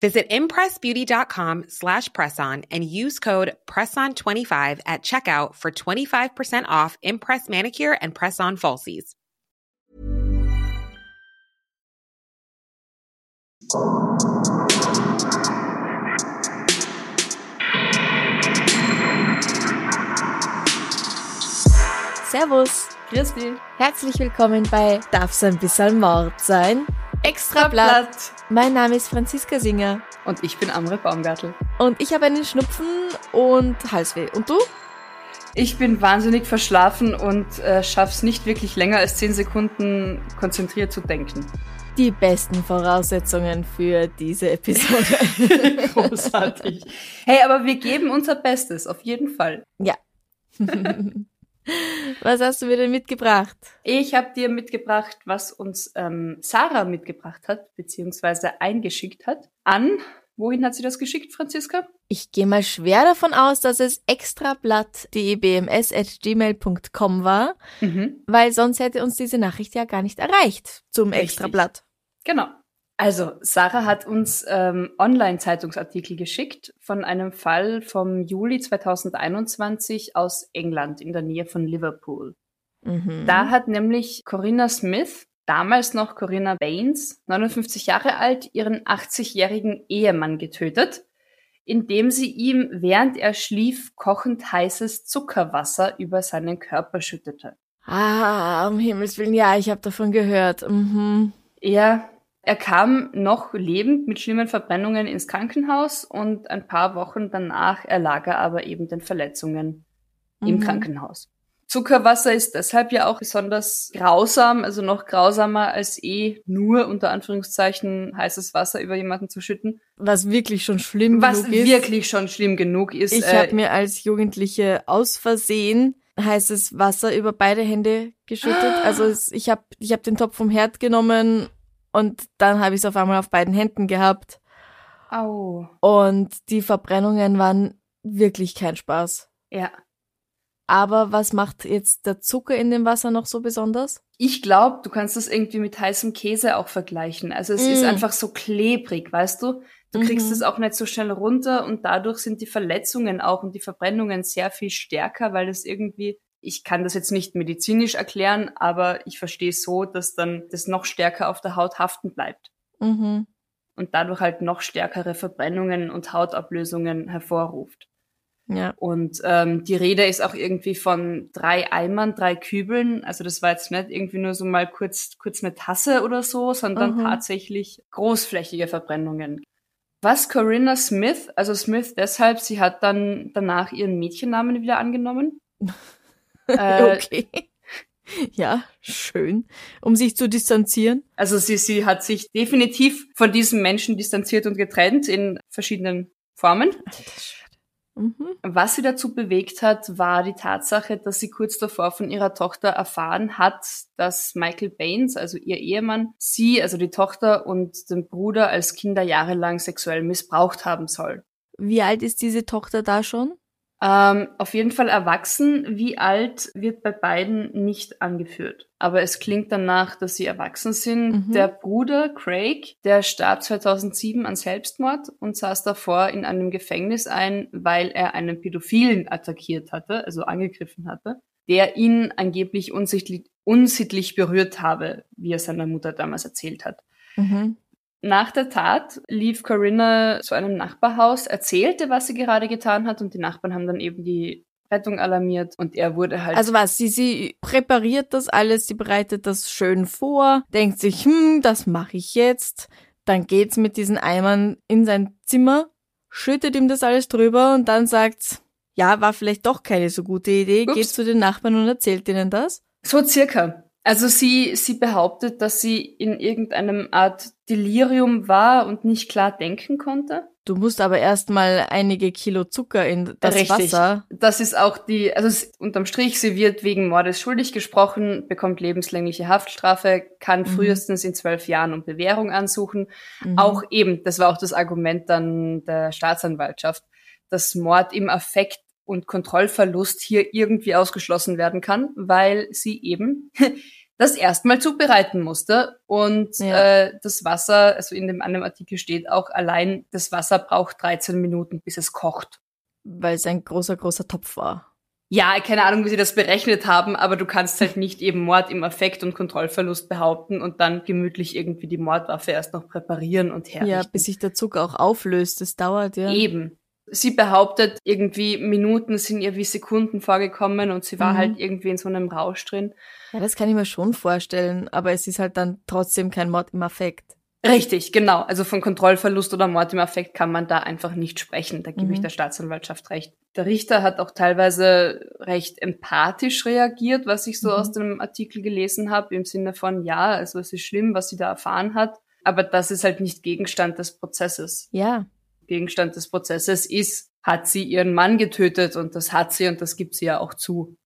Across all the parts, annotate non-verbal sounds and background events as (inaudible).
Visit impressbeauty.com slash presson and use code PRESSON25 at checkout for 25% off Impress Manicure and Press-On Falsies. Servus. Grüß dich. Herzlich willkommen bei Darf's ein bisschen Mord sein? Extra Blatt. Mein Name ist Franziska Singer. Und ich bin Amre Baumgartel. Und ich habe einen Schnupfen und Halsweh. Und du? Ich bin wahnsinnig verschlafen und äh, schaff's nicht wirklich länger als 10 Sekunden konzentriert zu denken. Die besten Voraussetzungen für diese Episode. (laughs) Großartig. Hey, aber wir geben unser Bestes, auf jeden Fall. Ja. (laughs) Was hast du mir denn mitgebracht? Ich habe dir mitgebracht, was uns ähm, Sarah mitgebracht hat, beziehungsweise eingeschickt hat. An, wohin hat sie das geschickt, Franziska? Ich gehe mal schwer davon aus, dass es extrablatt.debms.gmail.com war, Mhm. weil sonst hätte uns diese Nachricht ja gar nicht erreicht zum Richtig. Extrablatt. Genau. Also, Sarah hat uns ähm, Online-Zeitungsartikel geschickt von einem Fall vom Juli 2021 aus England in der Nähe von Liverpool. Mhm. Da hat nämlich Corinna Smith, damals noch Corinna Baines, 59 Jahre alt, ihren 80-jährigen Ehemann getötet, indem sie ihm, während er schlief, kochend heißes Zuckerwasser über seinen Körper schüttete. Ah, um Himmels Willen, ja, ich habe davon gehört. Mhm. Er, er kam noch lebend mit schlimmen Verbrennungen ins Krankenhaus und ein paar Wochen danach erlag er aber eben den Verletzungen im Mhm. Krankenhaus. Zuckerwasser ist deshalb ja auch besonders grausam, also noch grausamer als eh nur unter Anführungszeichen heißes Wasser über jemanden zu schütten, Was wirklich schon schlimm was genug ist. wirklich schon schlimm genug ist. Ich äh, habe mir als Jugendliche aus Versehen heißes Wasser über beide Hände geschüttet. Also ich habe ich hab den Topf vom Herd genommen und dann habe ich es auf einmal auf beiden Händen gehabt. au, Und die Verbrennungen waren wirklich kein Spaß. ja. Aber was macht jetzt der Zucker in dem Wasser noch so besonders? Ich glaube, du kannst das irgendwie mit heißem Käse auch vergleichen. Also es Mm. ist einfach so klebrig, weißt du? Du kriegst Mhm. es auch nicht so schnell runter und dadurch sind die Verletzungen auch und die Verbrennungen sehr viel stärker, weil es irgendwie, ich kann das jetzt nicht medizinisch erklären, aber ich verstehe so, dass dann das noch stärker auf der Haut haften bleibt Mhm. und dadurch halt noch stärkere Verbrennungen und Hautablösungen hervorruft. Ja. Und ähm, die Rede ist auch irgendwie von drei Eimern, drei Kübeln. Also das war jetzt nicht irgendwie nur so mal kurz, kurz eine Tasse oder so, sondern Mhm. tatsächlich großflächige Verbrennungen. Was Corinna Smith, also Smith deshalb, sie hat dann danach ihren Mädchennamen wieder angenommen. (laughs) (laughs) Äh, okay. Ja, schön. Um sich zu distanzieren. Also sie, sie hat sich definitiv von diesem Menschen distanziert und getrennt in verschiedenen Formen. Mhm. Was sie dazu bewegt hat, war die Tatsache, dass sie kurz davor von ihrer Tochter erfahren hat, dass Michael Baines, also ihr Ehemann, sie, also die Tochter und den Bruder als Kinder jahrelang sexuell missbraucht haben soll. Wie alt ist diese Tochter da schon? Ähm, auf jeden Fall erwachsen. Wie alt wird bei beiden nicht angeführt. Aber es klingt danach, dass sie erwachsen sind. Mhm. Der Bruder Craig, der starb 2007 an Selbstmord und saß davor in einem Gefängnis ein, weil er einen Pädophilen attackiert hatte, also angegriffen hatte, der ihn angeblich unsittlich, unsittlich berührt habe, wie er seiner Mutter damals erzählt hat. Mhm. Nach der Tat lief Corinna zu einem Nachbarhaus, erzählte, was sie gerade getan hat und die Nachbarn haben dann eben die Rettung alarmiert und er wurde halt. Also was, sie, sie präpariert das alles, sie bereitet das schön vor, denkt sich, hm, das mache ich jetzt. Dann geht's mit diesen Eimern in sein Zimmer, schüttet ihm das alles drüber und dann sagt's, ja, war vielleicht doch keine so gute Idee, Ups. geht zu den Nachbarn und erzählt ihnen das. so circa. Also sie, sie behauptet, dass sie in irgendeinem Art Delirium war und nicht klar denken konnte. Du musst aber erstmal einige Kilo Zucker in das Richtig. Wasser. Das ist auch die, also unterm Strich, sie wird wegen Mordes schuldig gesprochen, bekommt lebenslängliche Haftstrafe, kann Mhm. frühestens in zwölf Jahren um Bewährung ansuchen. Mhm. Auch eben, das war auch das Argument dann der Staatsanwaltschaft, dass Mord im Affekt und Kontrollverlust hier irgendwie ausgeschlossen werden kann, weil sie eben (laughs) das erstmal zubereiten musste und Ja. äh, das Wasser, also in dem anderen Artikel steht auch allein, das Wasser braucht 13 Minuten, bis es kocht. Weil es ein großer, großer Topf war. Ja, keine Ahnung, wie sie das berechnet haben, aber du kannst halt nicht eben Mord im Affekt und Kontrollverlust behaupten und dann gemütlich irgendwie die Mordwaffe erst noch präparieren und herrichten. Ja, bis sich der Zucker auch auflöst. Das dauert, ja. Eben. Sie behauptet, irgendwie Minuten sind ihr wie Sekunden vorgekommen und sie war Mhm. halt irgendwie in so einem Rausch drin. Ja, das kann ich mir schon vorstellen, aber es ist halt dann trotzdem kein Mord im Affekt. Richtig, genau. Also von Kontrollverlust oder Mord im Affekt kann man da einfach nicht sprechen. Da gebe Mhm. ich der Staatsanwaltschaft recht. Der Richter hat auch teilweise recht empathisch reagiert, was ich so Mhm. aus dem Artikel gelesen habe, im Sinne von, ja, also es ist schlimm, was sie da erfahren hat, aber das ist halt nicht Gegenstand des Prozesses. Ja. Gegenstand des Prozesses ist, hat sie ihren Mann getötet und das hat sie und das gibt sie ja auch zu.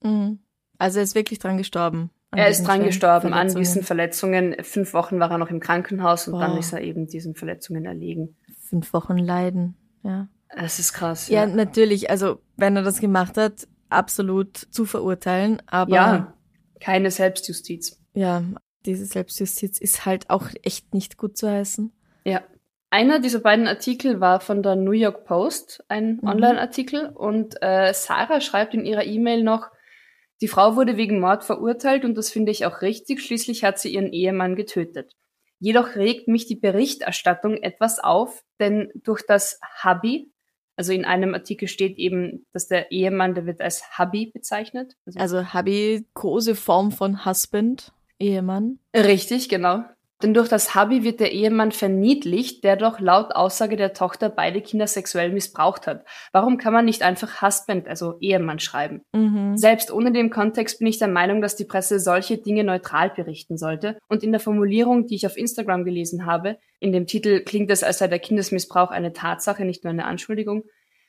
Mhm. Also er ist wirklich dran gestorben. Er ist dran gestorben an diesen Verletzungen. Fünf Wochen war er noch im Krankenhaus und dann Boah. ist er eben diesen Verletzungen erlegen. Fünf Wochen Leiden. Ja. Das ist krass. ja, natürlich. Also wenn er das gemacht hat, absolut zu verurteilen. Aber ja, keine Selbstjustiz. ja, diese Selbstjustiz ist halt auch echt nicht gut zu heißen. Ja. Einer dieser beiden Artikel war von der New York Post, ein Mhm. Online-Artikel. Und äh, Sarah schreibt in ihrer E-Mail noch, die Frau wurde wegen Mord verurteilt und das finde ich auch richtig. Schließlich hat sie ihren Ehemann getötet. Jedoch regt mich die Berichterstattung etwas auf, denn durch das Hubby, also in einem Artikel steht eben, dass der Ehemann, der wird als Hubby bezeichnet. Also, Also Hubby, große Form von Husband, Ehemann. Richtig, genau. Denn durch das Hubby wird der Ehemann verniedlicht, der doch laut Aussage der Tochter beide Kinder sexuell missbraucht hat. Warum kann man nicht einfach Husband, also Ehemann schreiben? Mhm. Selbst ohne den Kontext bin ich der Meinung, dass die Presse solche Dinge neutral berichten sollte. Und in der Formulierung, die ich auf Instagram gelesen habe, in dem Titel klingt es, als sei der Kindesmissbrauch eine Tatsache, nicht nur eine Anschuldigung,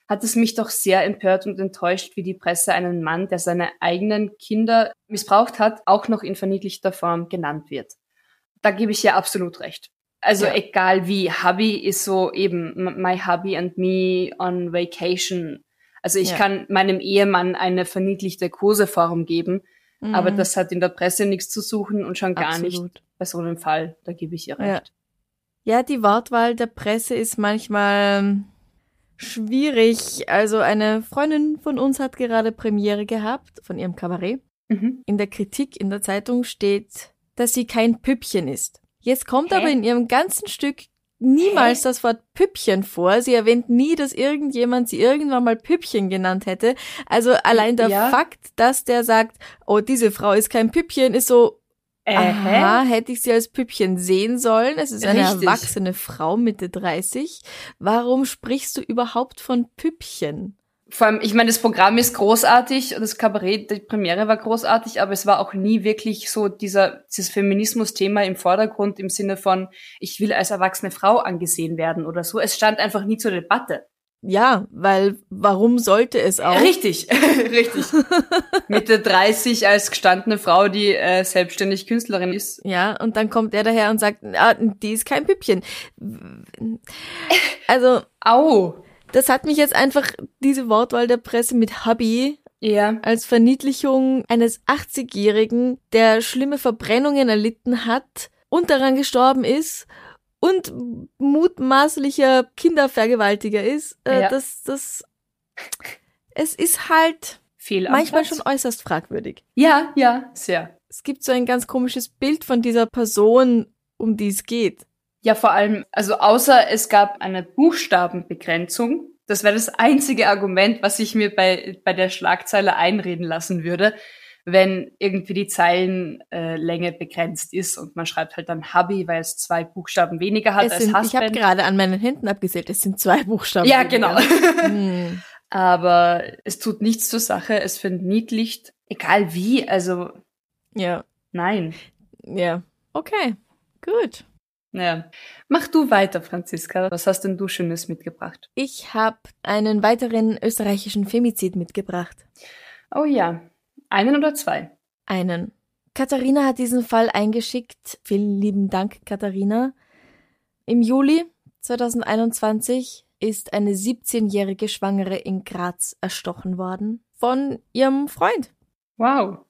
hat es mich doch sehr empört und enttäuscht, wie die Presse einen Mann, der seine eigenen Kinder missbraucht hat, auch noch in verniedlichter Form genannt wird. Da gebe ich ja absolut recht. Also Ja. egal wie, Hubby ist so eben my hubby and me on vacation. Also ich Ja. kann meinem Ehemann eine verniedlichte Koseform geben, Mhm. aber das hat in der Presse nichts zu suchen und schon gar nicht Absolut. bei so einem Fall. Da gebe ich ihr Ja. recht. Ja, die Wortwahl der Presse ist manchmal ähm, schwierig. Also eine Freundin von uns hat gerade Premiere gehabt von ihrem Kabarett. Mhm. In der Kritik in der Zeitung steht, dass sie kein Püppchen ist. Jetzt kommt Hä? aber in ihrem ganzen Stück niemals das Wort Püppchen vor. Sie erwähnt nie, dass irgendjemand sie irgendwann mal Püppchen genannt hätte. Also allein der Ja. Fakt, dass der sagt, oh, diese Frau ist kein Püppchen, ist so, Äh, Aha, hätte ich sie als Püppchen sehen sollen. Es ist eine Richtig. erwachsene Frau, Mitte 30. Warum sprichst du überhaupt von Püppchen? Vor allem, ich meine, das Programm ist großartig, das Kabarett, die Premiere war großartig, aber es war auch nie wirklich so dieser, dieses Feminismus-Thema im Vordergrund im Sinne von, ich will als erwachsene Frau angesehen werden oder so. Es stand einfach nie zur Debatte. Ja, weil warum sollte es auch? Richtig, (laughs) richtig. (laughs) Mitte 30 als gestandene Frau, die äh, selbstständig Künstlerin ist. Ja, und dann kommt er daher und sagt, ah, die ist kein Püppchen. Also, Au. Das hat mich jetzt einfach, diese Wortwahl der Presse mit Hubby Ja. als Verniedlichung eines 80-Jährigen, der schlimme Verbrennungen erlitten hat und daran gestorben ist und mutmaßlicher Kindervergewaltiger ist, äh, Ja. das, das, es ist halt am manchmal schon äußerst fragwürdig. Ja, ja, sehr. Es gibt so ein ganz komisches Bild von dieser Person, um die es geht. Ja, vor allem, also außer es gab eine Buchstabenbegrenzung, das wäre das einzige Argument, was ich mir bei, bei der Schlagzeile einreden lassen würde, wenn irgendwie die Zeilenlänge äh, begrenzt ist und man schreibt halt dann Hubby, weil es zwei Buchstaben weniger hat Es als sind, ich habe Husband. gerade an meinen Händen abgezählt, es sind zwei Buchstaben. Ja, weniger. genau. Hm. (laughs) Aber es tut nichts zur Sache, es verniedlicht, egal wie, also Ja, nein. ja. Okay, gut. Naja. Mach du weiter, Franziska. Was hast denn du Schönes mitgebracht? Ich habe einen weiteren österreichischen Femizid mitgebracht. Oh ja. Einen oder zwei? Einen. Katharina hat diesen Fall eingeschickt. Vielen lieben Dank, Katharina. Im Juli 2021 ist eine 17-jährige Schwangere in Graz erstochen worden von ihrem Freund. Wow.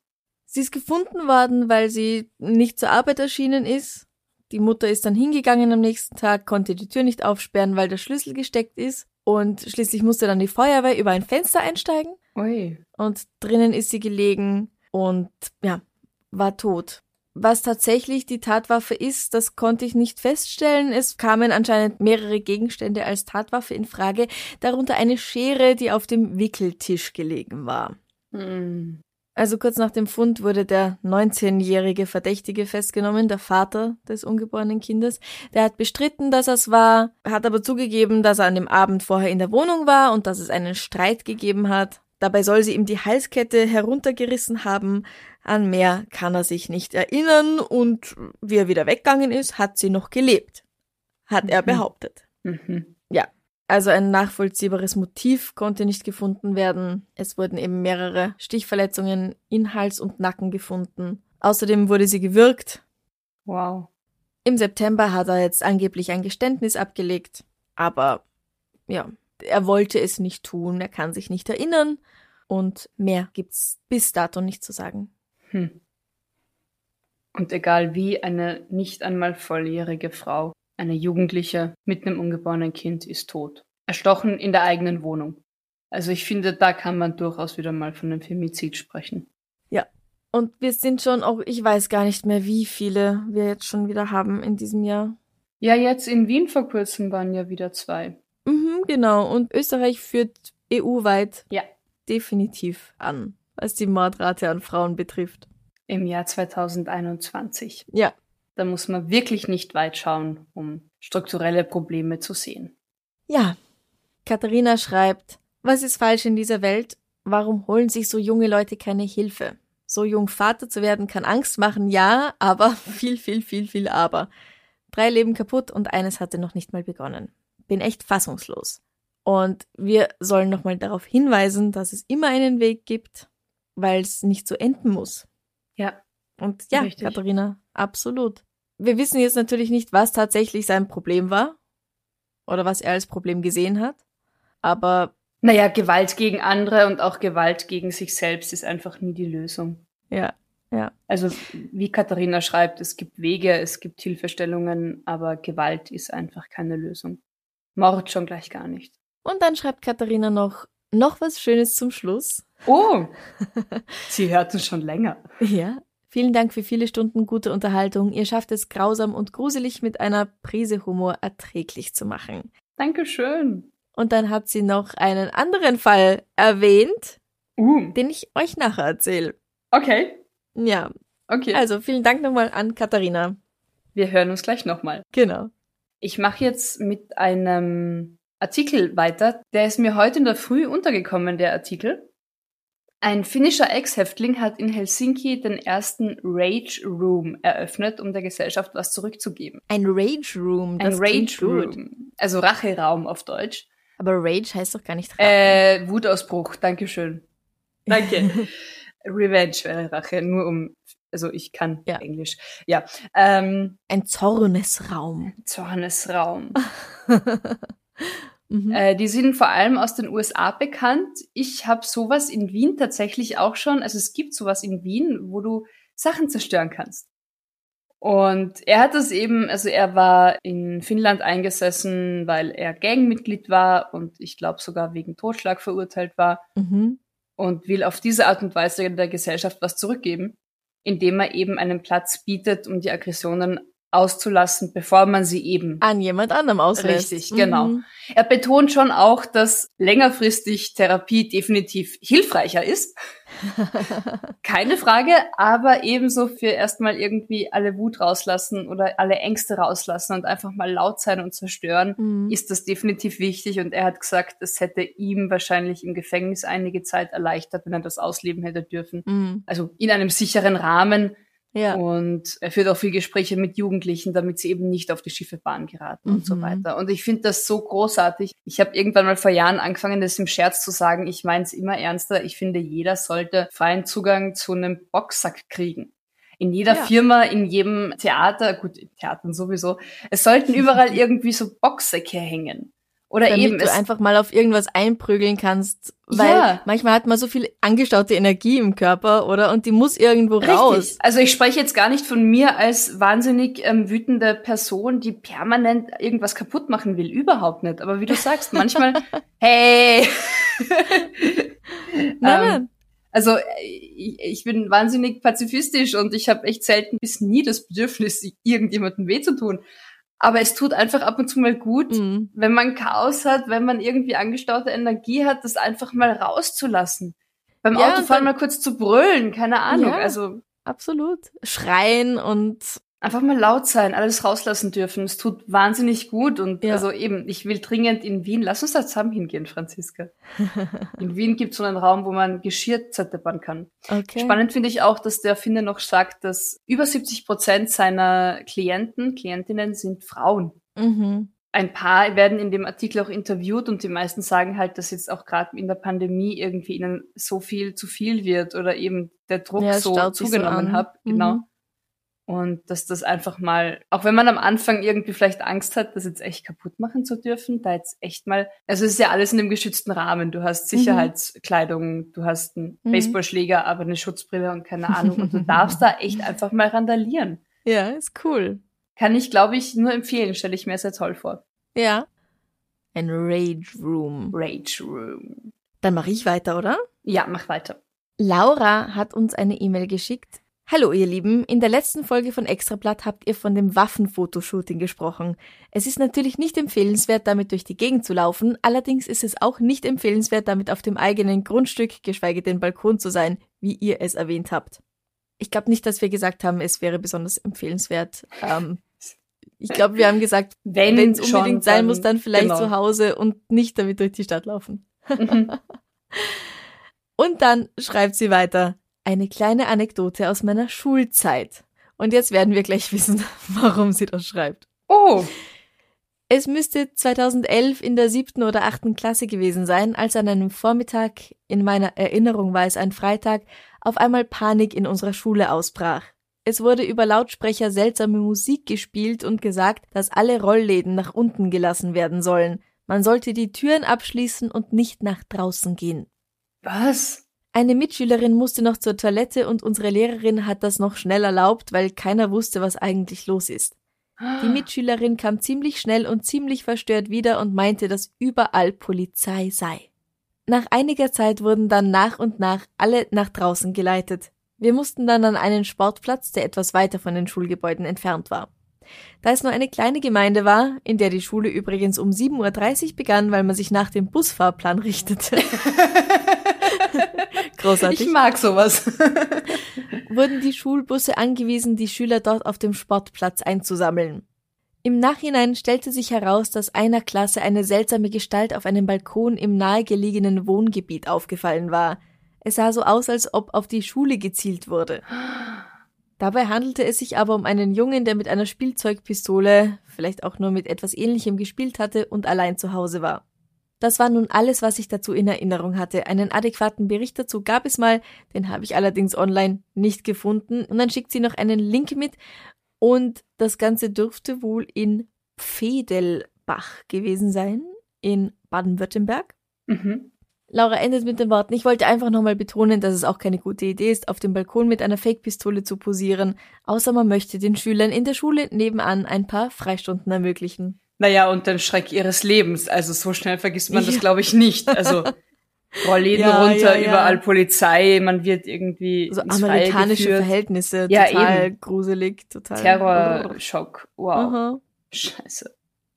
Sie ist gefunden worden, weil sie nicht zur Arbeit erschienen ist. Die Mutter ist dann hingegangen am nächsten Tag, konnte die Tür nicht aufsperren, weil der Schlüssel gesteckt ist. Und schließlich musste dann die Feuerwehr über ein Fenster einsteigen. Ui. Und drinnen ist sie gelegen und ja, war tot. Was tatsächlich die Tatwaffe ist, das konnte ich nicht feststellen. Es kamen anscheinend mehrere Gegenstände als Tatwaffe in Frage, darunter eine Schere, die auf dem Wickeltisch gelegen war. Hm. Also kurz nach dem Fund wurde der 19-jährige Verdächtige festgenommen, der Vater des ungeborenen Kindes. Der hat bestritten, dass er es war, hat aber zugegeben, dass er an dem Abend vorher in der Wohnung war und dass es einen Streit gegeben hat. Dabei soll sie ihm die Halskette heruntergerissen haben. An mehr kann er sich nicht erinnern und wie er wieder weggegangen ist, hat sie noch gelebt. Hat er Mhm. behauptet. Mhm. Also ein nachvollziehbares Motiv konnte nicht gefunden werden. Es wurden eben mehrere Stichverletzungen in Hals und Nacken gefunden. Außerdem wurde sie gewürgt. Wow. Im September hat er jetzt angeblich ein Geständnis abgelegt. Aber ja, er wollte es nicht tun, er kann sich nicht erinnern. Und mehr gibt's bis dato nicht zu sagen. Hm. Und egal wie, eine nicht einmal volljährige Frau, eine Jugendliche mit einem ungeborenen Kind ist tot. Erstochen in der eigenen Wohnung. Also ich finde, da kann man durchaus wieder mal von einem Femizid sprechen. Und wir sind schon auch, ich weiß gar nicht mehr, wie viele wir jetzt schon wieder haben in diesem Jahr. Ja, jetzt in Wien vor kurzem waren ja wieder zwei. Mhm, genau. Und Österreich führt EU-weit Ja. definitiv an, was die Mordrate an Frauen betrifft. Im Jahr 2021. Ja. Da muss man wirklich nicht weit schauen, um strukturelle Probleme zu sehen. Ja. Katharina schreibt, was ist falsch in dieser Welt? Warum holen sich so junge Leute keine Hilfe? So jung Vater zu werden kann Angst machen, ja, aber (laughs) viel, viel, viel, viel aber. Drei Leben kaputt und eines hatte noch nicht mal begonnen. Bin echt fassungslos. Und wir sollen nochmal darauf hinweisen, dass es immer einen Weg gibt, weil es nicht so enden muss. Ja, Und ja, Richtig. Katharina, absolut. Wir wissen jetzt natürlich nicht, was tatsächlich sein Problem war oder was er als Problem gesehen hat. Aber Naja, Gewalt gegen andere und auch Gewalt gegen sich selbst ist einfach nie die Lösung. ja, Also wie Katharina schreibt, es gibt Wege, es gibt Hilfestellungen, aber Gewalt ist einfach keine Lösung. Mord schon gleich gar nicht. Und dann schreibt Katharina noch, noch was Schönes zum Schluss. Oh, (laughs) sie hörten schon länger. Ja. Vielen Dank für viele Stunden gute Unterhaltung. Ihr schafft es grausam und gruselig mit einer Prise Humor erträglich zu machen. Dankeschön. Und dann hat sie noch einen anderen Fall erwähnt, Uh, den ich euch nachher erzähle. okay, Ja, okay. also vielen Dank nochmal an Katharina. wir hören uns gleich nochmal. Genau. Ich mache jetzt mit einem Artikel weiter. Der ist mir heute in der Früh untergekommen, der Artikel. Ein finnischer Ex-Häftling hat in Helsinki den ersten Rage Room eröffnet, um der Gesellschaft was zurückzugeben. Ein Rage Room. Ein Rage. Room. Also Racheraum auf Deutsch. Aber Rage heißt doch gar nicht Rache. Äh, Wutausbruch, Dankeschön. Danke. (laughs) Revenge wäre Rache, nur um, also ich kann Ja. Englisch. Ja. Ähm, Ein Zornesraum. Zornesraum. (laughs) Mhm. Äh, die sind vor allem aus den USA bekannt. Ich habe sowas in Wien tatsächlich auch schon. Also es gibt sowas in Wien, wo du Sachen zerstören kannst. Und er hat das eben, also er war in Finnland eingesessen, weil er Gangmitglied war und ich glaube sogar wegen Totschlag verurteilt war Mhm. und will auf diese Art und Weise der Gesellschaft was zurückgeben, indem er eben einen Platz bietet, um die Aggressionen auszulassen, bevor man sie eben An jemand anderem auslässt. Richtig, genau. Mhm. er betont schon auch, dass längerfristig Therapie definitiv hilfreicher ist. (laughs) Keine Frage, aber ebenso für erstmal irgendwie alle Wut rauslassen oder alle Ängste rauslassen und einfach mal laut sein und zerstören, Mhm. ist das definitiv wichtig. Und er hat gesagt, es hätte ihm wahrscheinlich im Gefängnis einige Zeit erleichtert, wenn er das ausleben hätte dürfen. Mhm. Also in einem sicheren Rahmen, Ja. Und er führt auch viel Gespräche mit Jugendlichen, damit sie eben nicht auf die schiefe Bahn geraten und so Mhm. weiter. Und ich finde das so großartig. Ich habe irgendwann mal vor Jahren angefangen, das im Scherz zu sagen. Ich meine es immer ernster. Ich finde, jeder sollte freien Zugang zu einem Boxsack kriegen. In jeder Ja. Firma, in jedem Theater, gut, in Theatern sowieso. Es sollten überall (laughs) irgendwie so Boxsäcke hängen. Oder Damit eben, du einfach mal auf irgendwas einprügeln kannst, weil Ja. manchmal hat man so viel angestaute Energie im Körper, oder? Und die muss irgendwo raus. Richtig. Also ich spreche jetzt gar nicht von mir als wahnsinnig ähm, wütende Person, die permanent irgendwas kaputt machen will. Überhaupt nicht. Aber wie du sagst, manchmal, (laughs) hey. Nein, Ähm. Also äh, ich, ich bin wahnsinnig pazifistisch und ich habe echt selten bis nie das Bedürfnis, irgendjemandem weh zu tun. Aber es tut einfach ab und zu mal gut, Mhm. wenn man Chaos hat, wenn man irgendwie angestaute Energie hat, das einfach mal rauszulassen. Beim Ja, Autofahren mal kurz zu brüllen, keine Ahnung. Ja. Also Absolut. Schreien und einfach mal laut sein, alles rauslassen dürfen. Es tut wahnsinnig gut und Ja. also eben, ich will dringend in Wien, lass uns da zusammen hingehen, Franziska. In Wien gibt es so einen Raum, wo man Geschirr zerdeppern kann. okay. Spannend finde ich auch, dass der Erfinder noch sagt, dass über 70 Prozent seiner Klienten, Klientinnen sind Frauen. Mhm. Ein paar werden in dem Artikel auch interviewt und die meisten sagen halt, dass jetzt auch gerade in der Pandemie irgendwie ihnen so viel zu viel wird oder eben der Druck Ja, so so zugenommen an. hat. Genau. Mhm. Und dass das einfach mal, auch wenn man am Anfang irgendwie vielleicht Angst hat, das jetzt echt kaputt machen zu dürfen, da jetzt echt mal, also es ist ja alles in einem geschützten Rahmen. Du hast Sicherheitskleidung, du hast einen Mhm. Baseballschläger, aber eine Schutzbrille und keine Ahnung. Und du (laughs) darfst da echt einfach mal randalieren. Ja, ist cool. Kann ich, glaube ich, nur empfehlen, stelle ich mir sehr toll vor. Ja. Ein Rage Room. Rage Room. Dann mache ich weiter, oder? Ja, mach weiter. Laura hat uns eine E-Mail geschickt. Hallo ihr Lieben, in der letzten Folge von Extrablatt habt ihr von dem Waffenfotoshooting gesprochen. Es ist natürlich nicht empfehlenswert, damit durch die Gegend zu laufen, allerdings ist es auch nicht empfehlenswert, damit auf dem eigenen Grundstück, geschweige denn Balkon zu sein, wie ihr es erwähnt habt. Ich glaube nicht, dass wir gesagt haben, es wäre besonders empfehlenswert. Ähm, ich glaube, wir haben gesagt, Wenn es unbedingt sein muss, dann vielleicht genau. zu Hause und nicht damit durch die Stadt laufen. Mhm. (laughs) Und dann schreibt sie weiter, eine kleine Anekdote aus meiner Schulzeit. Und jetzt werden wir gleich wissen, (laughs) warum sie das schreibt. Oh, Es müsste 2011 in der siebten oder achten Klasse gewesen sein, als an einem Vormittag, in meiner Erinnerung war es ein Freitag, auf einmal Panik in unserer Schule ausbrach. Es wurde über Lautsprecher seltsame Musik gespielt und gesagt, dass alle Rollläden nach unten gelassen werden sollen. Man sollte die Türen abschließen und nicht nach draußen gehen. was? Eine Mitschülerin musste noch zur Toilette und unsere Lehrerin hat das noch schnell erlaubt, weil keiner wusste, was eigentlich los ist. Die Mitschülerin kam ziemlich schnell und ziemlich verstört wieder und meinte, dass überall Polizei sei. Nach einiger Zeit wurden dann nach und nach alle nach draußen geleitet. Wir mussten dann an einen Sportplatz, der etwas weiter von den Schulgebäuden entfernt war. Da es nur eine kleine Gemeinde war, in der die Schule übrigens um 7.30 Uhr begann, weil man sich nach dem Busfahrplan richtete. (laughs) (laughs) Großartig Ich mag sowas. (laughs) wurden die Schulbusse angewiesen, die Schüler dort auf dem Sportplatz einzusammeln. Im Nachhinein stellte sich heraus, dass einer Klasse eine seltsame Gestalt auf einem Balkon im nahegelegenen Wohngebiet aufgefallen war. Es sah so aus, als ob auf die Schule gezielt wurde. Dabei handelte es sich aber um einen Jungen, der mit einer Spielzeugpistole, vielleicht auch nur mit etwas Ähnlichem gespielt hatte und allein zu Hause war. Das war nun alles, was ich dazu in Erinnerung hatte. Einen adäquaten Bericht dazu gab es mal, den habe ich allerdings online nicht gefunden. Und dann schickt sie noch einen Link mit. Und das Ganze dürfte wohl in Pfedelbach gewesen sein, in Baden-Württemberg. Mhm. Laura endet mit den Worten, ich wollte einfach nochmal betonen, dass es auch keine gute Idee ist, auf dem Balkon mit einer Fake-Pistole zu posieren, außer man möchte den Schülern in der Schule nebenan ein paar Freistunden ermöglichen. Naja, und den Schreck ihres Lebens. Also so schnell vergisst man das, Ja. glaube ich, nicht. Also (laughs) Rollläden Ja, runter, ja, überall Polizei, man wird irgendwie So Freie amerikanische. Verhältnisse, Ja, total eben. gruselig, total. Terrorschock. Wow. Aha. Scheiße.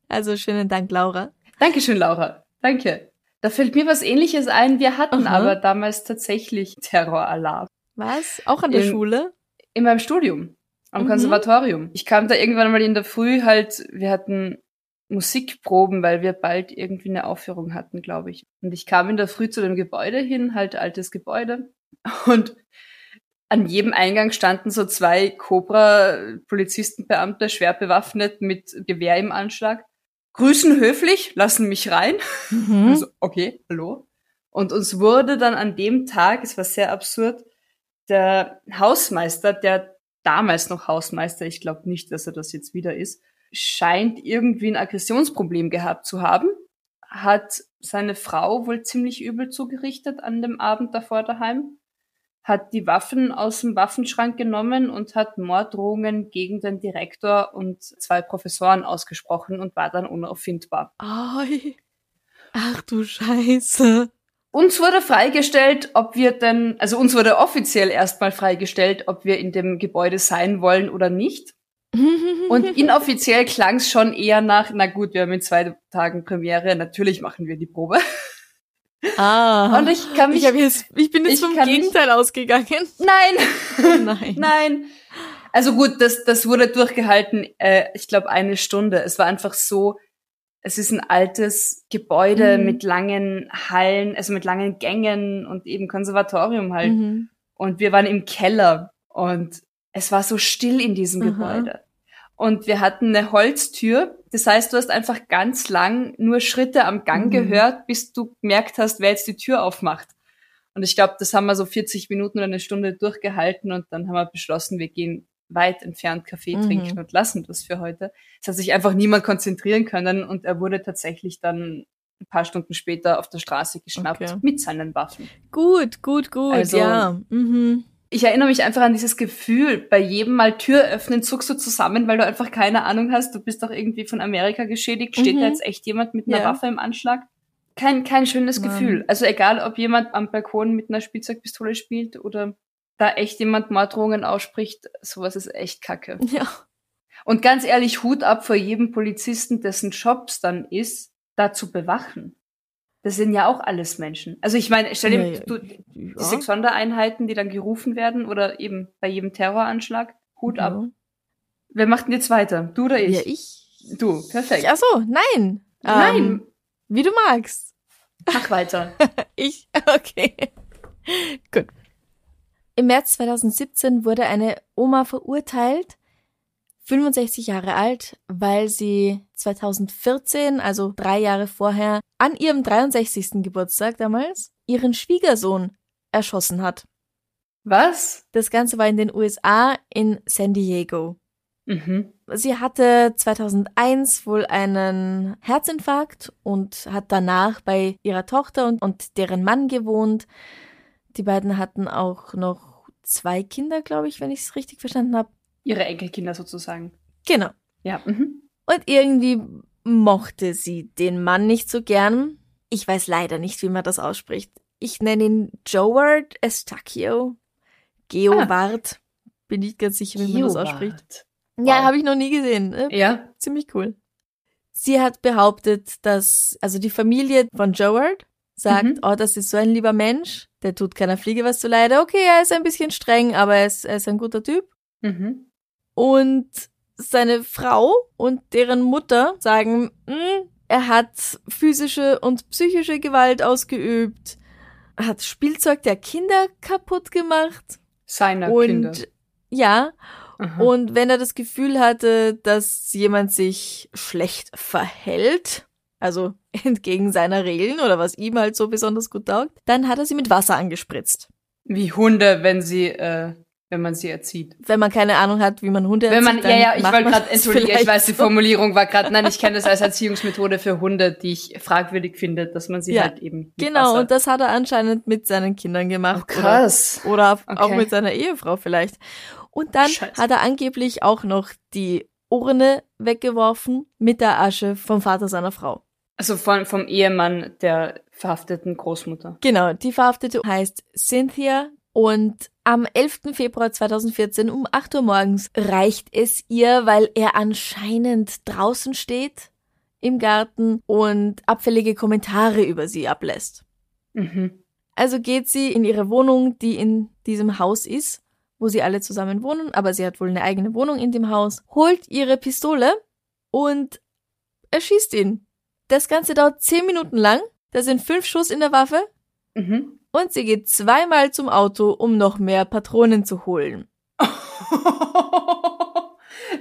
Also schönen Dank, Laura. Dankeschön, Laura. Danke. Da fällt mir was ähnliches ein. Wir hatten Aha. aber damals tatsächlich Terroralarm. Was? Auch an der In- Schule? In meinem Studium. Am Mhm. Konservatorium. Ich kam da irgendwann mal in der Früh halt, wir hatten Musikproben, weil wir bald irgendwie eine Aufführung hatten, glaube ich. Und ich kam in der Früh zu dem Gebäude hin, halt altes Gebäude. Und an jedem Eingang standen so zwei Cobra-Polizistenbeamte, schwer bewaffnet mit Gewehr im Anschlag. Grüßen höflich, lassen mich rein. Mhm. Also, okay, hallo. Und uns wurde dann an dem Tag, es war sehr absurd, der Hausmeister, der damals noch Hausmeister, ich glaube nicht, dass er das jetzt wieder ist, scheint irgendwie ein Aggressionsproblem gehabt zu haben, hat seine Frau wohl ziemlich übel zugerichtet an dem Abend davor daheim, hat die Waffen aus dem Waffenschrank genommen und hat Morddrohungen gegen den Direktor und zwei Professoren ausgesprochen und war dann unauffindbar. Ai. Ach du Scheiße. Uns wurde freigestellt, ob wir denn, also uns wurde offiziell erstmal freigestellt, ob wir in dem Gebäude sein wollen oder nicht. Und inoffiziell klang es schon eher nach, na gut, wir haben in zwei Tagen Premiere, natürlich machen wir die Probe. ah. Und ich kann mich, ich, jetzt, ich bin jetzt ich vom kann mich- Gegenteil ausgegangen. nein, (laughs) nein. nein. Also gut, das, das wurde durchgehalten, äh, ich glaube eine Stunde. Es war einfach so, es ist ein altes Gebäude Mhm. mit langen Hallen, also mit langen Gängen und eben Konservatorium halt. Mhm. und wir waren im Keller und es war so still in diesem Aha. Gebäude. Und wir hatten eine Holztür. Das heißt, du hast einfach ganz lang nur Schritte am Gang Mhm. gehört, bis du gemerkt hast, wer jetzt die Tür aufmacht. Und ich glaube, das haben wir so 40 Minuten oder eine Stunde durchgehalten und dann haben wir beschlossen, wir gehen weit entfernt Kaffee Mhm. trinken und lassen das für heute. Es hat sich einfach niemand konzentrieren können und er wurde tatsächlich dann ein paar Stunden später auf der Straße geschnappt Okay. mit seinen Waffen. Gut, gut, gut, Also- ja. Mhm. Ich erinnere mich einfach an dieses Gefühl, bei jedem Mal Tür öffnen, zuckst du zusammen, weil du einfach keine Ahnung hast, du bist doch irgendwie von Amerika geschädigt, steht Mhm. da jetzt echt jemand mit einer Ja. Waffe im Anschlag? Kein, kein schönes Nein. Gefühl. Also egal, ob jemand am Balkon mit einer Spielzeugpistole spielt oder da echt jemand Morddrohungen ausspricht, sowas ist echt kacke. Ja. Und ganz ehrlich, Hut ab vor jedem Polizisten, dessen Jobs dann ist, da zu bewachen. Das sind ja auch alles Menschen. Also ich meine, stell dir, Ja, du, Ja. diese Sondereinheiten, die dann gerufen werden oder eben bei jedem Terroranschlag, Hut ab. Ja. Wer macht denn jetzt weiter? Du oder ich? Ja, ich. Du, perfekt. Ach so, nein. Nein, Ähm, wie du magst. mach weiter. (laughs) Ich, okay. Gut. Im März 2017 wurde eine Oma verurteilt, 65 Jahre alt, weil sie 2014, also drei Jahre vorher, an ihrem 63. Geburtstag damals, ihren Schwiegersohn erschossen hat. Was? Das Ganze war in den USA in San Diego. Mhm. Sie hatte 2001 wohl einen Herzinfarkt und hat danach bei ihrer Tochter und, und deren Mann gewohnt. Die beiden hatten auch noch zwei Kinder, glaube ich, wenn ich es richtig verstanden habe. Ihre Enkelkinder sozusagen. Genau. Ja. Mhm. Und irgendwie mochte sie den Mann nicht so gern. Ich weiß leider nicht, wie man das ausspricht. Ich nenne ihn Joard Estacchio. Geoward. Bin nicht ganz sicher, wie man das ausspricht. Geowart. Ja, Wow. habe ich noch nie gesehen. Äh, Ja. ziemlich cool. Sie hat behauptet, dass, also die Familie von Joard sagt, Mhm. oh, das ist so ein lieber Mensch, der tut keiner Fliege was zu leide. Okay, er ist ein bisschen streng, aber er ist, er ist ein guter Typ. Mhm. Und seine Frau und deren Mutter sagen, "Mm, er hat physische und psychische Gewalt ausgeübt, hat Spielzeug der Kinder kaputt gemacht Seiner und Kinder. ja, Aha. und wenn er das Gefühl hatte, dass jemand sich schlecht verhält, also (laughs) entgegen seiner Regeln oder was ihm halt so besonders gut taugt, dann hat er sie mit Wasser angespritzt. Wie Hunde, wenn sie, äh, wenn man sie erzieht. Wenn man keine Ahnung hat, wie man Hunde Wenn man, erzieht, ja, ja, ich wollte gerade, entschuldige, ich weiß, die. Formulierung war gerade, nein, ich kenne das als (laughs) Erziehungsmethode für Hunde, die ich fragwürdig finde, dass man sie Ja, halt eben Genau, und das hat er anscheinend mit seinen Kindern oh, gemacht. krass. Oder, oder auch Okay. mit seiner Ehefrau vielleicht. Und dann Scheiße. hat er angeblich auch noch die Urne weggeworfen mit der Asche vom Vater seiner Frau. Also von, vom Ehemann der verhafteten Großmutter. Genau, die Verhaftete heißt Cynthia und am 11. Februar 2014 um 8 Uhr morgens reicht es ihr, weil er anscheinend draußen steht im Garten und abfällige Kommentare über sie ablässt. Mhm. Also geht sie in ihre Wohnung, die in diesem Haus ist, wo sie alle zusammen wohnen, aber sie hat wohl eine eigene Wohnung in dem Haus, holt ihre Pistole und erschießt ihn. Das Ganze dauert 10 Minuten lang, da sind fünf Schuss in der Waffe Mhm. Und sie geht zweimal zum Auto, um noch mehr Patronen zu holen. (laughs)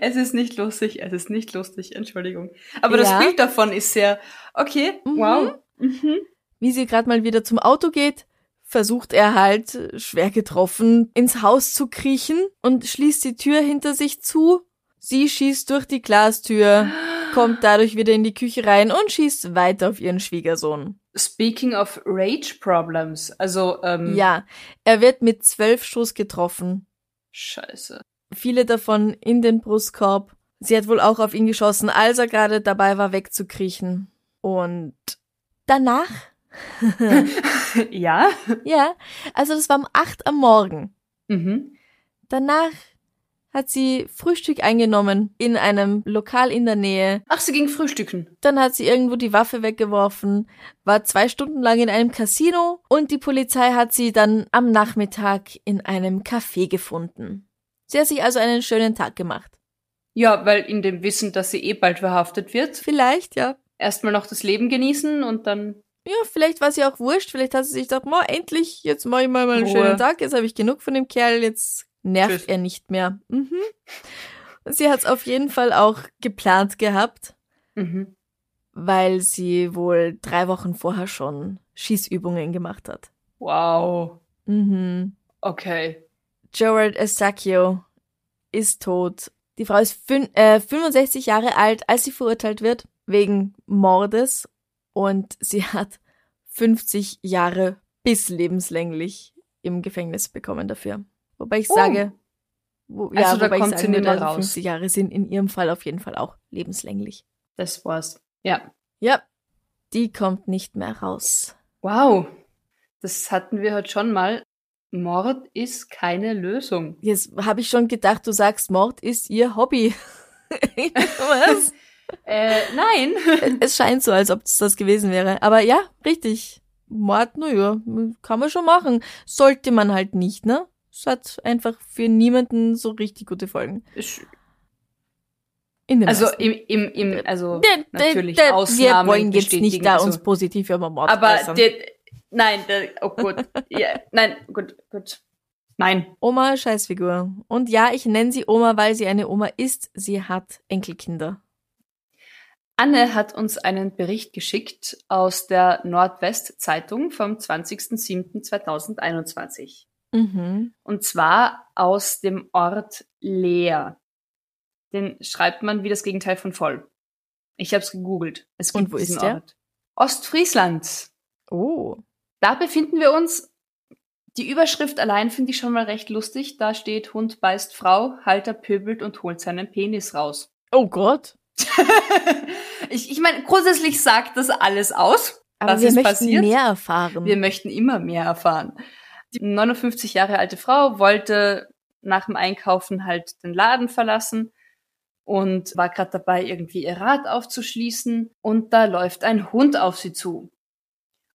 es ist nicht lustig, es ist nicht lustig, Entschuldigung. Aber das Ja. Bild davon ist sehr, okay, Mhm. wow. Mhm. Wie sie gerade mal wieder zum Auto geht, versucht er halt, schwer getroffen, ins Haus zu kriechen und schließt die Tür hinter sich zu. Sie schießt durch die Glastür, kommt dadurch wieder in die Küche rein und schießt weiter auf ihren Schwiegersohn. Speaking of Rage Problems, also, ähm, Ja, er wird mit zwölf Schuss getroffen. scheiße. Viele davon in den Brustkorb. Sie hat wohl auch auf ihn geschossen, als er gerade dabei war, wegzukriechen. Und danach, (laughs) ja? ja, also das war um acht am Morgen. Mhm. Danach hat sie Frühstück eingenommen in einem Lokal in der Nähe. Ach, sie ging frühstücken. Dann hat sie irgendwo die Waffe weggeworfen, war zwei Stunden lang in einem Casino und die Polizei hat sie dann am Nachmittag in einem Café gefunden. Sie hat sich also einen schönen Tag gemacht. Ja, weil in dem Wissen, dass sie eh bald verhaftet wird, Vielleicht, ja. erstmal noch das Leben genießen und dann, Ja, vielleicht war sie auch wurscht, vielleicht hat sie sich gedacht, ma, endlich, jetzt mache ich mal einen Ruhe. schönen Tag, jetzt habe ich genug von dem Kerl, jetzt nervt Tschüss. er nicht mehr. Mhm. Sie hat es auf jeden Fall auch geplant gehabt. mhm. weil sie wohl drei Wochen vorher schon Schießübungen gemacht hat. wow. Mhm. Okay. Gerard Estacchio ist tot. Die Frau ist fün äh, 65 Jahre alt, als sie verurteilt wird, wegen Mordes. Und sie hat 50 Jahre bis lebenslänglich im Gefängnis bekommen dafür. Wobei ich Oh. sage, wo, ja, Also da kommt ich sie nicht mehr raus. 50 Jahre sind in ihrem Fall auf jeden Fall auch lebenslänglich. Das war's. Ja. Ja, die kommt nicht mehr raus. Wow. Das hatten wir heute schon mal. Mord ist keine Lösung. Jetzt habe ich schon gedacht, du sagst, Mord ist ihr Hobby. (laughs) Was? Äh, nein. (laughs) es scheint so, als ob es das gewesen wäre. Aber ja, richtig. Mord, naja, kann man schon machen. Sollte man halt nicht, ne? Es hat einfach für niemanden so richtig gute Folgen. Also meisten. im, im, im, also Der- der- natürlich der- Ausnahmen Wir wollen jetzt nicht da uns positiv über Mord Aber der, nein, der, oh gut. ja, nein, gut, gut. Nein. Oma, Scheißfigur. Und ja, ich nenne sie Oma, weil sie eine Oma ist. Sie hat Enkelkinder. Anne hat uns einen Bericht geschickt aus der Nordwest-Zeitung vom 20.07.2021. Mhm. Und zwar aus dem Ort Leer. Den schreibt man wie das Gegenteil von voll. Ich habe es gegoogelt. Es Und gibt wo ist diesen der? Ort. Ostfriesland. Oh. Da befinden wir uns. Die Überschrift allein finde ich schon mal recht lustig. Da steht Hund beißt Frau, Halter pöbelt und holt seinen Penis raus. Oh Gott. (laughs) ich ich meine, grundsätzlich sagt das alles aus. Aber was wir ist möchten passiert? mehr erfahren. Wir möchten immer mehr erfahren. Die 59 Jahre alte Frau wollte nach dem Einkaufen halt den Laden verlassen und war gerade dabei, irgendwie ihr Rad aufzuschließen und da läuft ein Hund auf sie zu.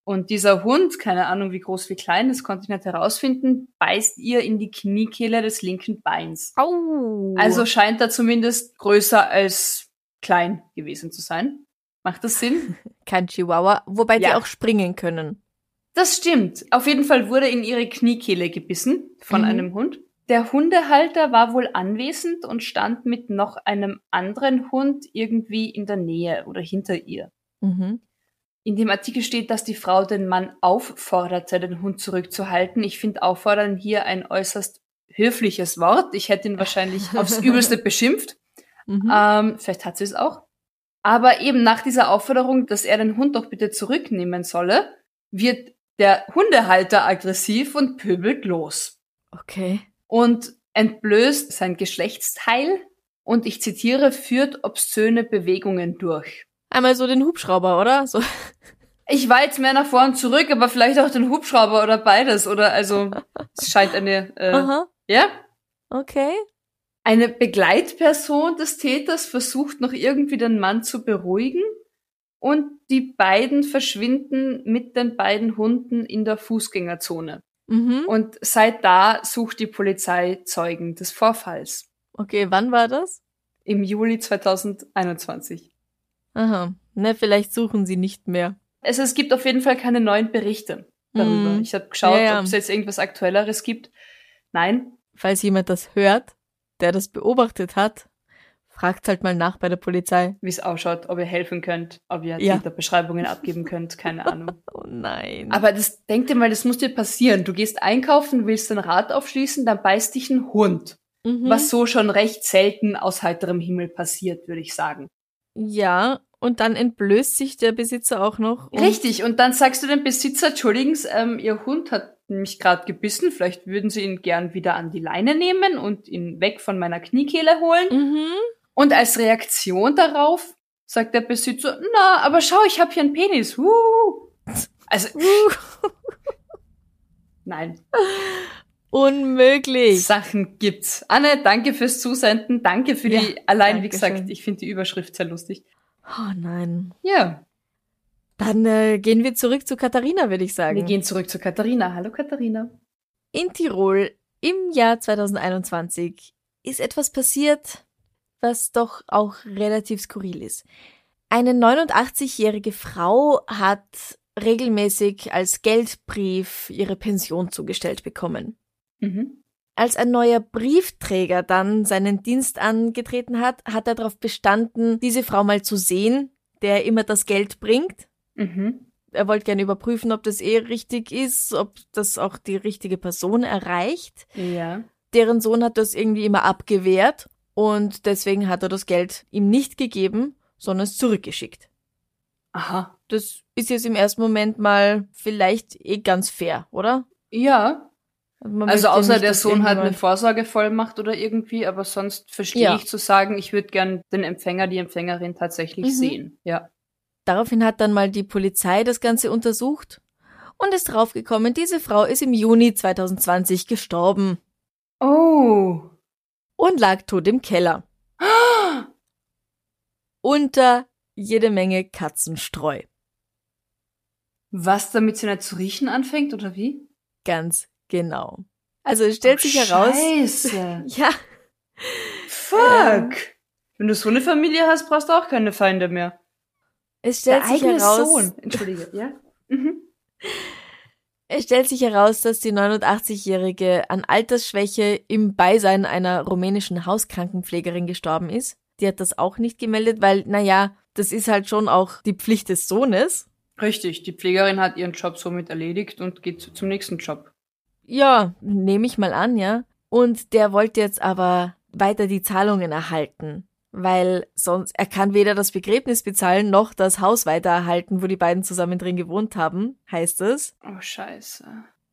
Und dieser Hund, keine Ahnung wie groß, wie klein, das konnte ich nicht herausfinden, beißt ihr in die Kniekehle des linken Beins. Au. Also scheint er zumindest größer als klein gewesen zu sein. Macht das Sinn? (laughs) kein Chihuahua, wobei die Ja. auch springen können. Das stimmt. Auf jeden Fall wurde in ihre Kniekehle gebissen von Mhm. einem Hund. Der Hundehalter war wohl anwesend und stand mit noch einem anderen Hund irgendwie in der Nähe oder hinter ihr. Mhm. In dem Artikel steht, dass die Frau den Mann aufforderte, den Hund zurückzuhalten. Ich finde auffordern hier ein äußerst höfliches Wort. Ich hätte ihn wahrscheinlich (laughs) aufs Übelste beschimpft. Mhm. Ähm, vielleicht hat sie es auch. Aber eben nach dieser Aufforderung, dass er den Hund doch bitte zurücknehmen solle, wird der Hundehalter aggressiv und pöbelt los Okay. und entblößt sein Geschlechtsteil und ich zitiere, führt obszöne Bewegungen durch. Einmal so den Hubschrauber, oder? So. Ich war jetzt mehr nach vor und zurück, aber vielleicht auch den Hubschrauber oder beides oder also es scheint eine äh, Aha. ja Okay. Eine Begleitperson des Täters versucht noch irgendwie den Mann zu beruhigen und die beiden verschwinden mit den beiden Hunden in der Fußgängerzone. Mhm. Und seit da sucht die Polizei Zeugen des Vorfalls. Okay, wann war das? Im Juli 2021. Aha. Ne, vielleicht suchen sie nicht mehr. Also es gibt auf jeden Fall keine neuen Berichte. darüber. Mhm. Ich habe geschaut, Ja, ja. ob es jetzt irgendwas Aktuelleres gibt. Nein. Falls jemand das hört, der das beobachtet hat, fragt halt mal nach bei der Polizei. Wie es ausschaut, ob ihr helfen könnt, ob ihr Ja. Beschreibungen abgeben könnt, keine (laughs) Ahnung. Oh nein. Aber das, denk dir mal, das muss dir passieren. Du gehst einkaufen, willst ein Rad aufschließen, dann beißt dich ein Hund. mhm. Was so schon recht selten aus heiterem Himmel passiert, würde ich sagen. Ja, und dann entblößt sich der Besitzer auch noch. Und Richtig, und dann sagst du dem Besitzer, Entschuldigen, Sie, ähm, Ihr Hund hat mich gerade gebissen, vielleicht würden Sie ihn gern wieder an die Leine nehmen und ihn weg von meiner Kniekehle holen. Mhm. Und als Reaktion darauf sagt der Besitzer, na, aber schau, ich habe hier einen Penis. Wuhu. Also, (laughs) nein, Unmöglich. Sachen gibt's. Anne, danke fürs Zusenden, danke für Ja, die, allein wie gesagt, ich finde die Überschrift sehr lustig. Oh nein. Ja, Dann äh, gehen wir zurück zu Katharina, würde ich sagen. wir gehen zurück zu Katharina. Hallo Katharina. In Tirol im Jahr 2021 ist etwas passiert, was doch auch relativ skurril ist. Eine 89-jährige Frau hat regelmäßig als Geldbrief ihre Pension zugestellt bekommen. Mhm. Als ein neuer Briefträger dann seinen Dienst angetreten hat, hat er darauf bestanden, diese Frau mal zu sehen, der immer das Geld bringt. Mhm. Er wollte gerne überprüfen, ob das eh richtig ist, ob das auch die richtige Person erreicht. Ja. Deren Sohn hat das irgendwie immer abgewehrt und deswegen hat er das Geld ihm nicht gegeben, sondern es zurückgeschickt. Aha. Das ist jetzt im ersten Moment mal vielleicht eh ganz fair, oder? Ja. Man Also außer der Sohn hat eine Vorsorgevollmacht oder irgendwie, aber sonst verstehe Ja. ich zu sagen, ich würde gern den Empfänger, die Empfängerin tatsächlich Mhm. sehen. Ja. Daraufhin hat dann mal die Polizei das Ganze untersucht und ist draufgekommen, diese Frau ist im Juni 2020 gestorben Oh. Und lag tot im Keller. Unter jede Menge Katzenstreu. Was, damit sie nicht zu riechen anfängt, oder wie? Ganz genau. Also es stellt Oh, sich heraus. Scheiße. (laughs) Ja, Fuck. Wenn du so eine Familie hast, brauchst du auch keine Feinde mehr. es Der stellt sich eigene heraus. Sohn. Entschuldige, ja? (laughs) Mhm. Es stellt sich heraus, dass die 89-Jährige an Altersschwäche im Beisein einer rumänischen Hauskrankenpflegerin gestorben ist. Die hat das auch nicht gemeldet, weil, naja, das ist halt schon auch die Pflicht des Sohnes. Richtig, die Pflegerin hat ihren Job somit erledigt und geht zu- zum nächsten Job. Ja, nehme ich mal an, ja. Und der wollte jetzt aber weiter die Zahlungen erhalten, weil sonst er kann weder das Begräbnis bezahlen noch das Haus weiter erhalten, wo die beiden zusammen drin gewohnt haben, heißt es. Oh, scheiße.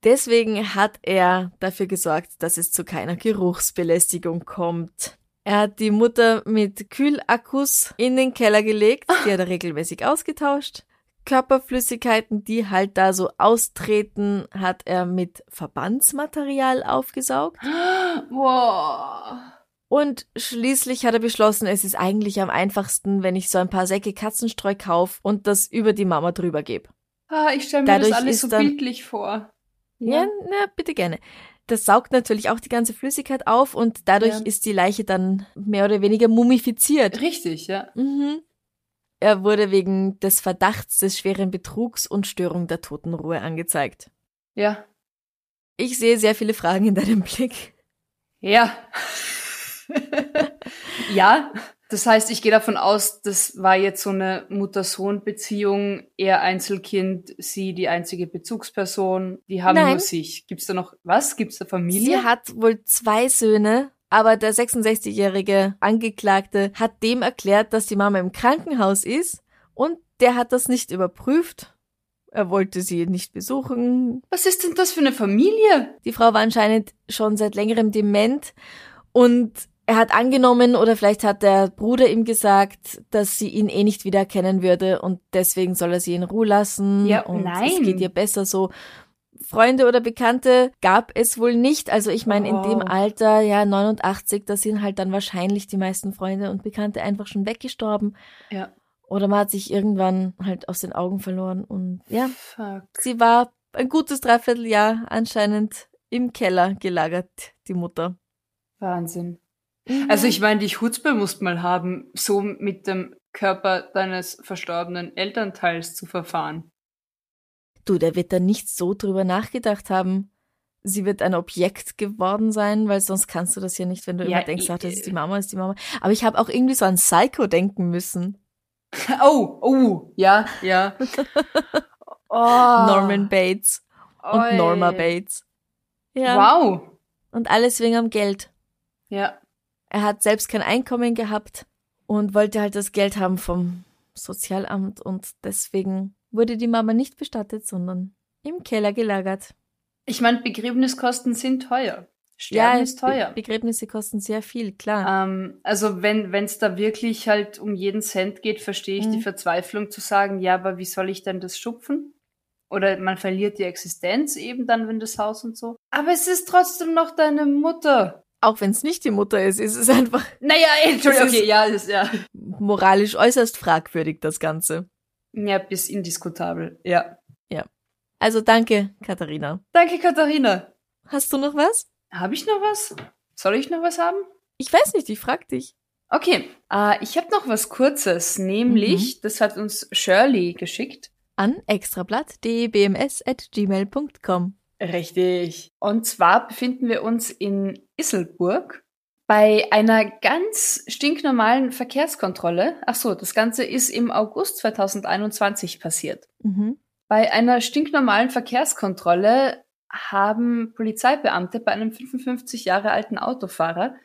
Deswegen hat er dafür gesorgt, dass es zu keiner Geruchsbelästigung kommt. Er hat die Mutter mit Kühlakkus in den Keller gelegt, die hat er regelmäßig ausgetauscht. Körperflüssigkeiten, die halt da so austreten, hat er mit Verbandsmaterial aufgesaugt. Wow. Und schließlich hat er beschlossen, es ist eigentlich am einfachsten, wenn ich so ein paar Säcke Katzenstreu kaufe und das über die Mama drüber gebe. Ah, ich stelle mir Dadurch das alles so dann- bildlich vor. Ja, na, bitte gerne. Das saugt natürlich auch die ganze Flüssigkeit auf und dadurch Ja. ist die Leiche dann mehr oder weniger mumifiziert. Richtig, ja. Mhm. Er wurde wegen des Verdachts des schweren Betrugs und Störung der Totenruhe angezeigt. Ja. Ich sehe sehr viele Fragen in deinem Blick. Ja. (laughs) ja. Das heißt, ich gehe davon aus, das war jetzt so eine Mutter-Sohn-Beziehung, er Einzelkind, sie die einzige Bezugsperson, die haben Nein. nur sich. Gibt's da noch was? Gibt's da Familie? Sie hat wohl zwei Söhne, aber der 66-jährige Angeklagte hat dem erklärt, dass die Mama im Krankenhaus ist und der hat das nicht überprüft. Er wollte sie nicht besuchen, was ist denn das für eine Familie? Die Frau war anscheinend schon seit längerem dement und er hat angenommen oder vielleicht hat der Bruder ihm gesagt, dass sie ihn eh nicht wiedererkennen würde und deswegen soll er sie in Ruhe lassen Ja, und nein. es geht ihr besser so. Freunde oder Bekannte gab es wohl nicht. Also ich meine, in dem Oh. Alter, ja, 89, da sind halt dann wahrscheinlich die meisten Freunde und Bekannte einfach schon weggestorben. Ja. Oder man hat sich irgendwann halt aus den Augen verloren und ja, Fuck. Sie war ein gutes Dreivierteljahr anscheinend im Keller gelagert, die Mutter. Wahnsinn. Also ich meine, die Chutzpe musst mal haben, so mit dem Körper deines verstorbenen Elternteils zu verfahren. Du, der wird da nicht so drüber nachgedacht haben. Sie wird ein Objekt geworden sein, weil sonst kannst du das ja nicht, wenn du Ja, immer denkst, ach, das ist die Mama, ist die Mama. Aber ich habe auch irgendwie so an Psycho denken müssen. (laughs) Oh, oh, ja, ja. (laughs) oh, Norman Bates und Oi. Norma Bates. Ja. Wow. Und alles wegen am Geld. Ja. Er hat selbst kein Einkommen gehabt und wollte halt das Geld haben vom Sozialamt und deswegen wurde die Mama nicht bestattet, sondern im Keller gelagert. Ich meine, Begräbniskosten sind teuer. Sterben ist Be- teuer. Begräbnisse kosten sehr viel, klar. Ähm, also wenn es da wirklich halt um jeden Cent geht, verstehe ich Mhm. die Verzweiflung zu sagen, ja, aber wie soll ich denn das schupfen? Oder man verliert die Existenz eben dann, wenn das Haus und so. Aber es ist trotzdem noch deine Mutter. Auch wenn es nicht die Mutter ist, ist es einfach Naja, (laughs) Entschuldigung, okay, ja, ist ja. moralisch äußerst fragwürdig, das Ganze. Ja, bis indiskutabel. Ja. Also danke, Katharina. Danke, Katharina. Hast du noch was? Habe ich noch was? Soll ich noch was haben? Ich weiß nicht, ich frag dich. Okay, äh, ich habe noch was Kurzes, nämlich, das hat uns Shirley geschickt. An extrablatt.dbms.gmail.com. Richtig. Und zwar befinden wir uns in Isselburg bei einer ganz stinknormalen Verkehrskontrolle. Ach so, das Ganze ist im August 2021 passiert. Mhm. Bei einer stinknormalen Verkehrskontrolle haben Polizeibeamte bei einem 55 Jahre alten Autofahrer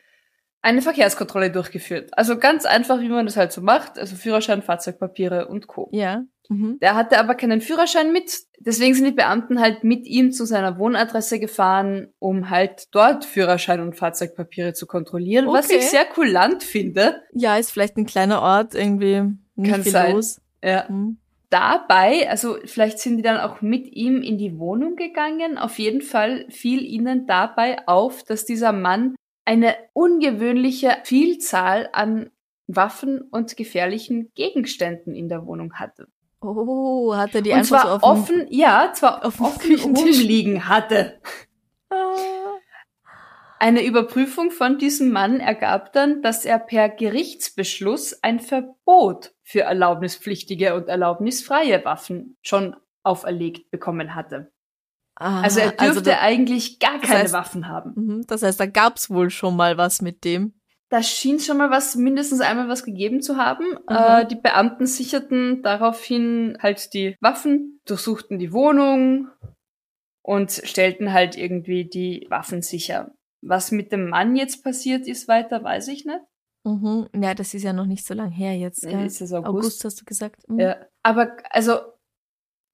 eine Verkehrskontrolle durchgeführt. Also ganz einfach, wie man das halt so macht. Also Führerschein, Fahrzeugpapiere und Co. Ja. Mhm. Der hatte aber keinen Führerschein mit. Deswegen sind die Beamten halt mit ihm zu seiner Wohnadresse gefahren, um halt dort Führerschein und Fahrzeugpapiere zu kontrollieren, was Okay. ich sehr kulant finde. Ja, ist vielleicht ein kleiner Ort, irgendwie nicht Kann viel sein. los. Ja. Mhm. Dabei, also vielleicht sind die dann auch mit ihm in die Wohnung gegangen. Auf jeden Fall fiel ihnen dabei auf, dass dieser Mann eine ungewöhnliche Vielzahl an Waffen und gefährlichen Gegenständen in der Wohnung hatte. Oh, hat er die und einfach zwar so auf offen, ja, zwar auf dem offen Küchentisch. rumliegen hatte. Ah. Eine Überprüfung von diesem Mann ergab dann, dass er per Gerichtsbeschluss ein Verbot für erlaubnispflichtige und erlaubnisfreie Waffen schon auferlegt bekommen hatte. Ah, Also er dürfte also da, eigentlich gar das keine heißt- Waffen haben. mhm, das heißt, da gab's wohl schon mal was mit dem. Da schien schon mal was, mindestens einmal was gegeben zu haben. Aha. Äh, die Beamten sicherten daraufhin halt die Waffen, durchsuchten die Wohnung und stellten halt irgendwie die Waffen sicher. Was mit dem Mann jetzt passiert ist weiter, weiß ich nicht. Mhm. Ja, das ist ja noch nicht so lang her jetzt. Gell? ist es August. August. hast du gesagt. Mhm. Ja. Aber also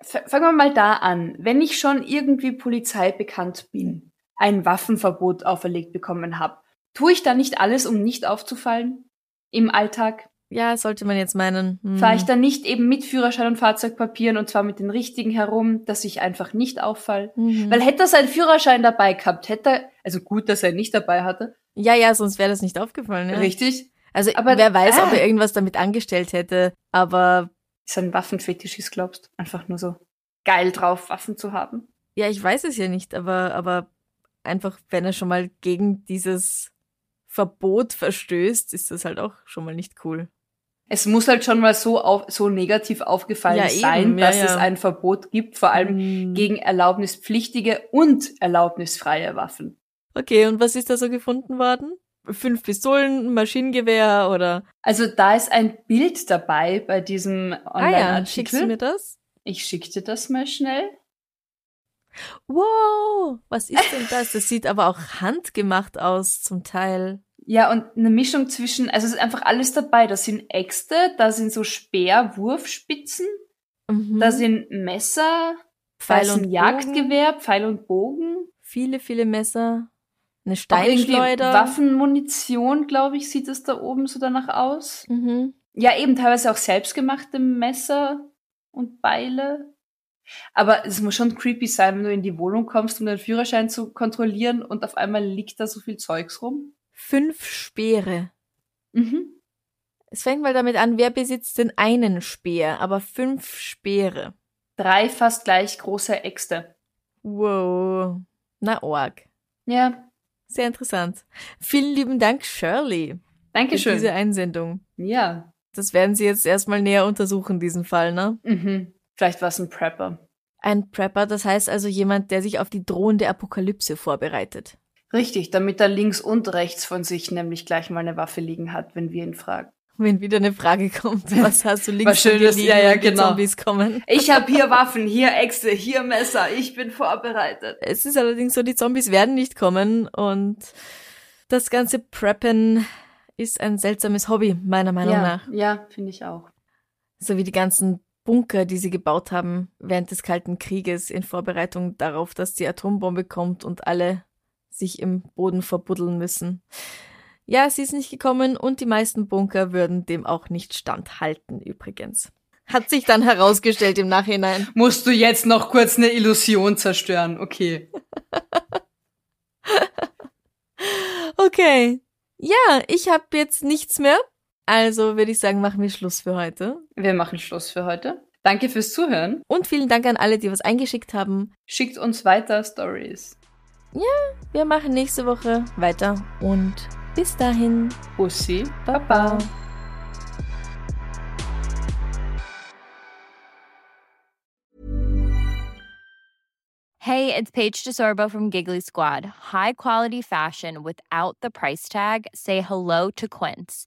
fangen wir mal da an. Wenn ich schon irgendwie Polizei bekannt bin, ein Waffenverbot auferlegt bekommen habe, tue ich da nicht alles, um nicht aufzufallen im Alltag? ja, sollte man jetzt meinen. Mhm. Fahre ich dann nicht eben mit Führerschein und Fahrzeugpapieren und zwar mit den richtigen herum, dass ich einfach nicht auffall? Mhm. Weil hätte er seinen Führerschein dabei gehabt, hätte er, also gut, dass er ihn nicht dabei hatte, ja, ja, sonst wäre das nicht aufgefallen. Ja. richtig? Also Aber- wer weiß, ob ah. er irgendwas damit angestellt hätte. Aber Ist ein Waffenfetisch ist, glaubst Einfach nur so geil drauf, Waffen zu haben. ja, ich weiß es ja nicht. Aber aber einfach, wenn er schon mal gegen dieses Verbot verstößt, ist das halt auch schon mal nicht cool. Es muss halt schon mal so auf, so negativ aufgefallen Ja, sein, ja, dass ja. es ein Verbot gibt, vor allem Mhm. gegen erlaubnispflichtige und erlaubnisfreie Waffen. Okay, und was ist da so gefunden worden? Fünf Pistolen, Maschinengewehr oder? Also da ist ein Bild dabei bei diesem Ah ja, schickst du Online-Artikel. mir das? ich schick dir das mal schnell. Wow, was ist denn das? Das sieht aber auch handgemacht aus zum Teil. Ja, und eine Mischung zwischen, also es ist einfach alles dabei. Da sind Äxte, da sind so Speerwurfspitzen, Mhm. da sind Messer, Pfeil da ist und ein Jagdgewehr, Pfeil und Bogen. Viele, viele Messer. Eine Steinschleuder. Waffenmunition, glaube ich, sieht es da oben so danach aus. Mhm. Ja, eben teilweise auch selbstgemachte Messer und Beile. Aber es muss schon creepy sein, wenn du in die Wohnung kommst, um den Führerschein zu kontrollieren und auf einmal liegt da so viel Zeugs rum. Fünf Speere. Mhm. Es fängt mal damit an, wer besitzt denn einen Speer, aber fünf Speere. Drei fast gleich große Äxte. Wow. Na, org. Ja, Sehr interessant. Vielen lieben Dank, Shirley, für Dankeschön. diese Einsendung. Ja. Das werden Sie jetzt erstmal näher untersuchen, diesen Fall, ne? Mhm. Vielleicht war es ein Prepper. Ein Prepper, das heißt also jemand, der sich auf die drohende Apokalypse vorbereitet. Richtig, damit er links und rechts von sich nämlich gleich mal eine Waffe liegen hat, wenn wir ihn fragen. Wenn wieder eine Frage kommt, (laughs) was hast du links Was Schönes, von dir liegen, ja, ja, genau. Zombies kommen? Ich habe hier (laughs) Waffen, hier Äxte, hier Messer, ich bin vorbereitet. Es ist allerdings so, die Zombies werden nicht kommen und das ganze Preppen ist ein seltsames Hobby, meiner Meinung ja, nach. ja, finde ich auch. So wie die ganzen Bunker, die sie gebaut haben während des Kalten Krieges in Vorbereitung darauf, dass die Atombombe kommt und alle sich im Boden verbuddeln müssen. Ja, sie ist nicht gekommen und die meisten Bunker würden dem auch nicht standhalten übrigens. Hat sich dann herausgestellt im Nachhinein. Musst du jetzt noch kurz eine Illusion zerstören, okay. (laughs) Okay. Ja, ich habe jetzt nichts mehr. Also würde ich sagen, machen wir Schluss für heute. Wir machen Schluss für heute. Danke fürs Zuhören. Und vielen Dank an alle, die was eingeschickt haben. Schickt uns weiter Stories. Wir machen nächste Woche weiter und bis dahin. Bussi, Baba. Hey, it's Paige DeSorbo from Giggly Squad. High quality fashion without the price tag. Say hello to Quince.